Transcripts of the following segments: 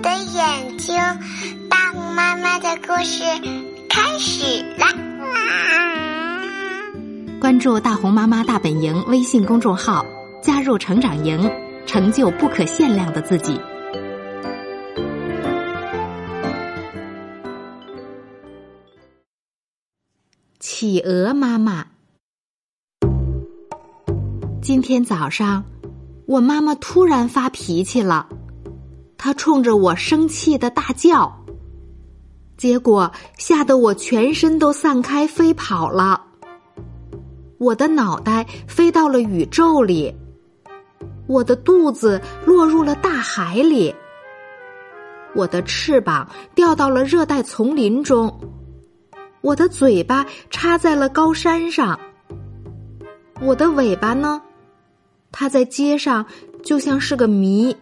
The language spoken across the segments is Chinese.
的眼睛大红妈妈的故事开始啦！关注大红妈妈大本营微信公众号，加入成长营，成就不可限量的自己。企鹅妈妈，今天早上，我妈妈突然发脾气了，他冲着我生气的大叫，结果吓得我全身都散开飞跑了。我的脑袋飞到了宇宙里，我的肚子落入了大海里，我的翅膀掉到了热带丛林中。我的嘴巴插在了高山上，我的尾巴呢？它在街上就像是个谜。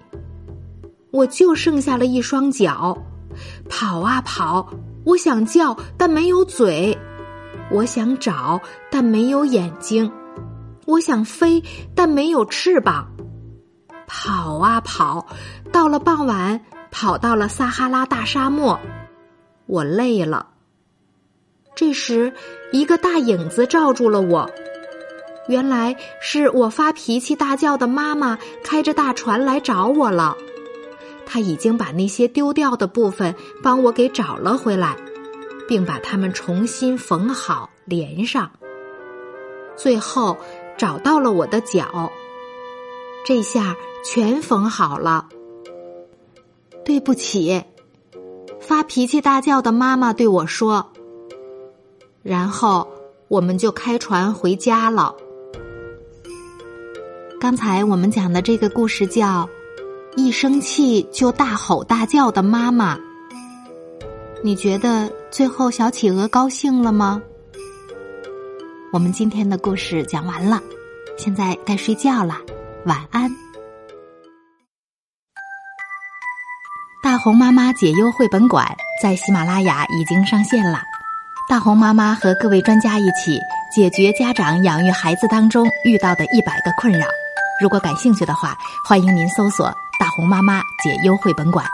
我就剩下了一双脚，跑啊跑，我想叫，但没有嘴；我想找，但没有眼睛；我想飞，但没有翅膀。跑啊跑，到了傍晚，跑到了撒哈拉大沙漠，我累了。这时，一个大影子罩住了我。原来是我发脾气大叫的妈妈开着大船来找我了。他已经把那些丢掉的部分帮我给找了回来，并把它们重新缝好连上。最后找到了我的脚，这下全缝好了。对不起，发脾气大叫的妈妈对我说。然后我们就开船回家了。刚才我们讲的这个故事叫《一生气就大吼大叫的妈妈》。你觉得最后小企鹅高兴了吗？我们今天的故事讲完了，现在该睡觉了，晚安。大红妈妈解忧绘本馆在喜马拉雅已经上线了。大红妈妈和各位专家一起解决家长养育孩子当中遇到的一百个困扰。如果感兴趣的话，欢迎您搜索“大红妈妈解忧绘本馆”。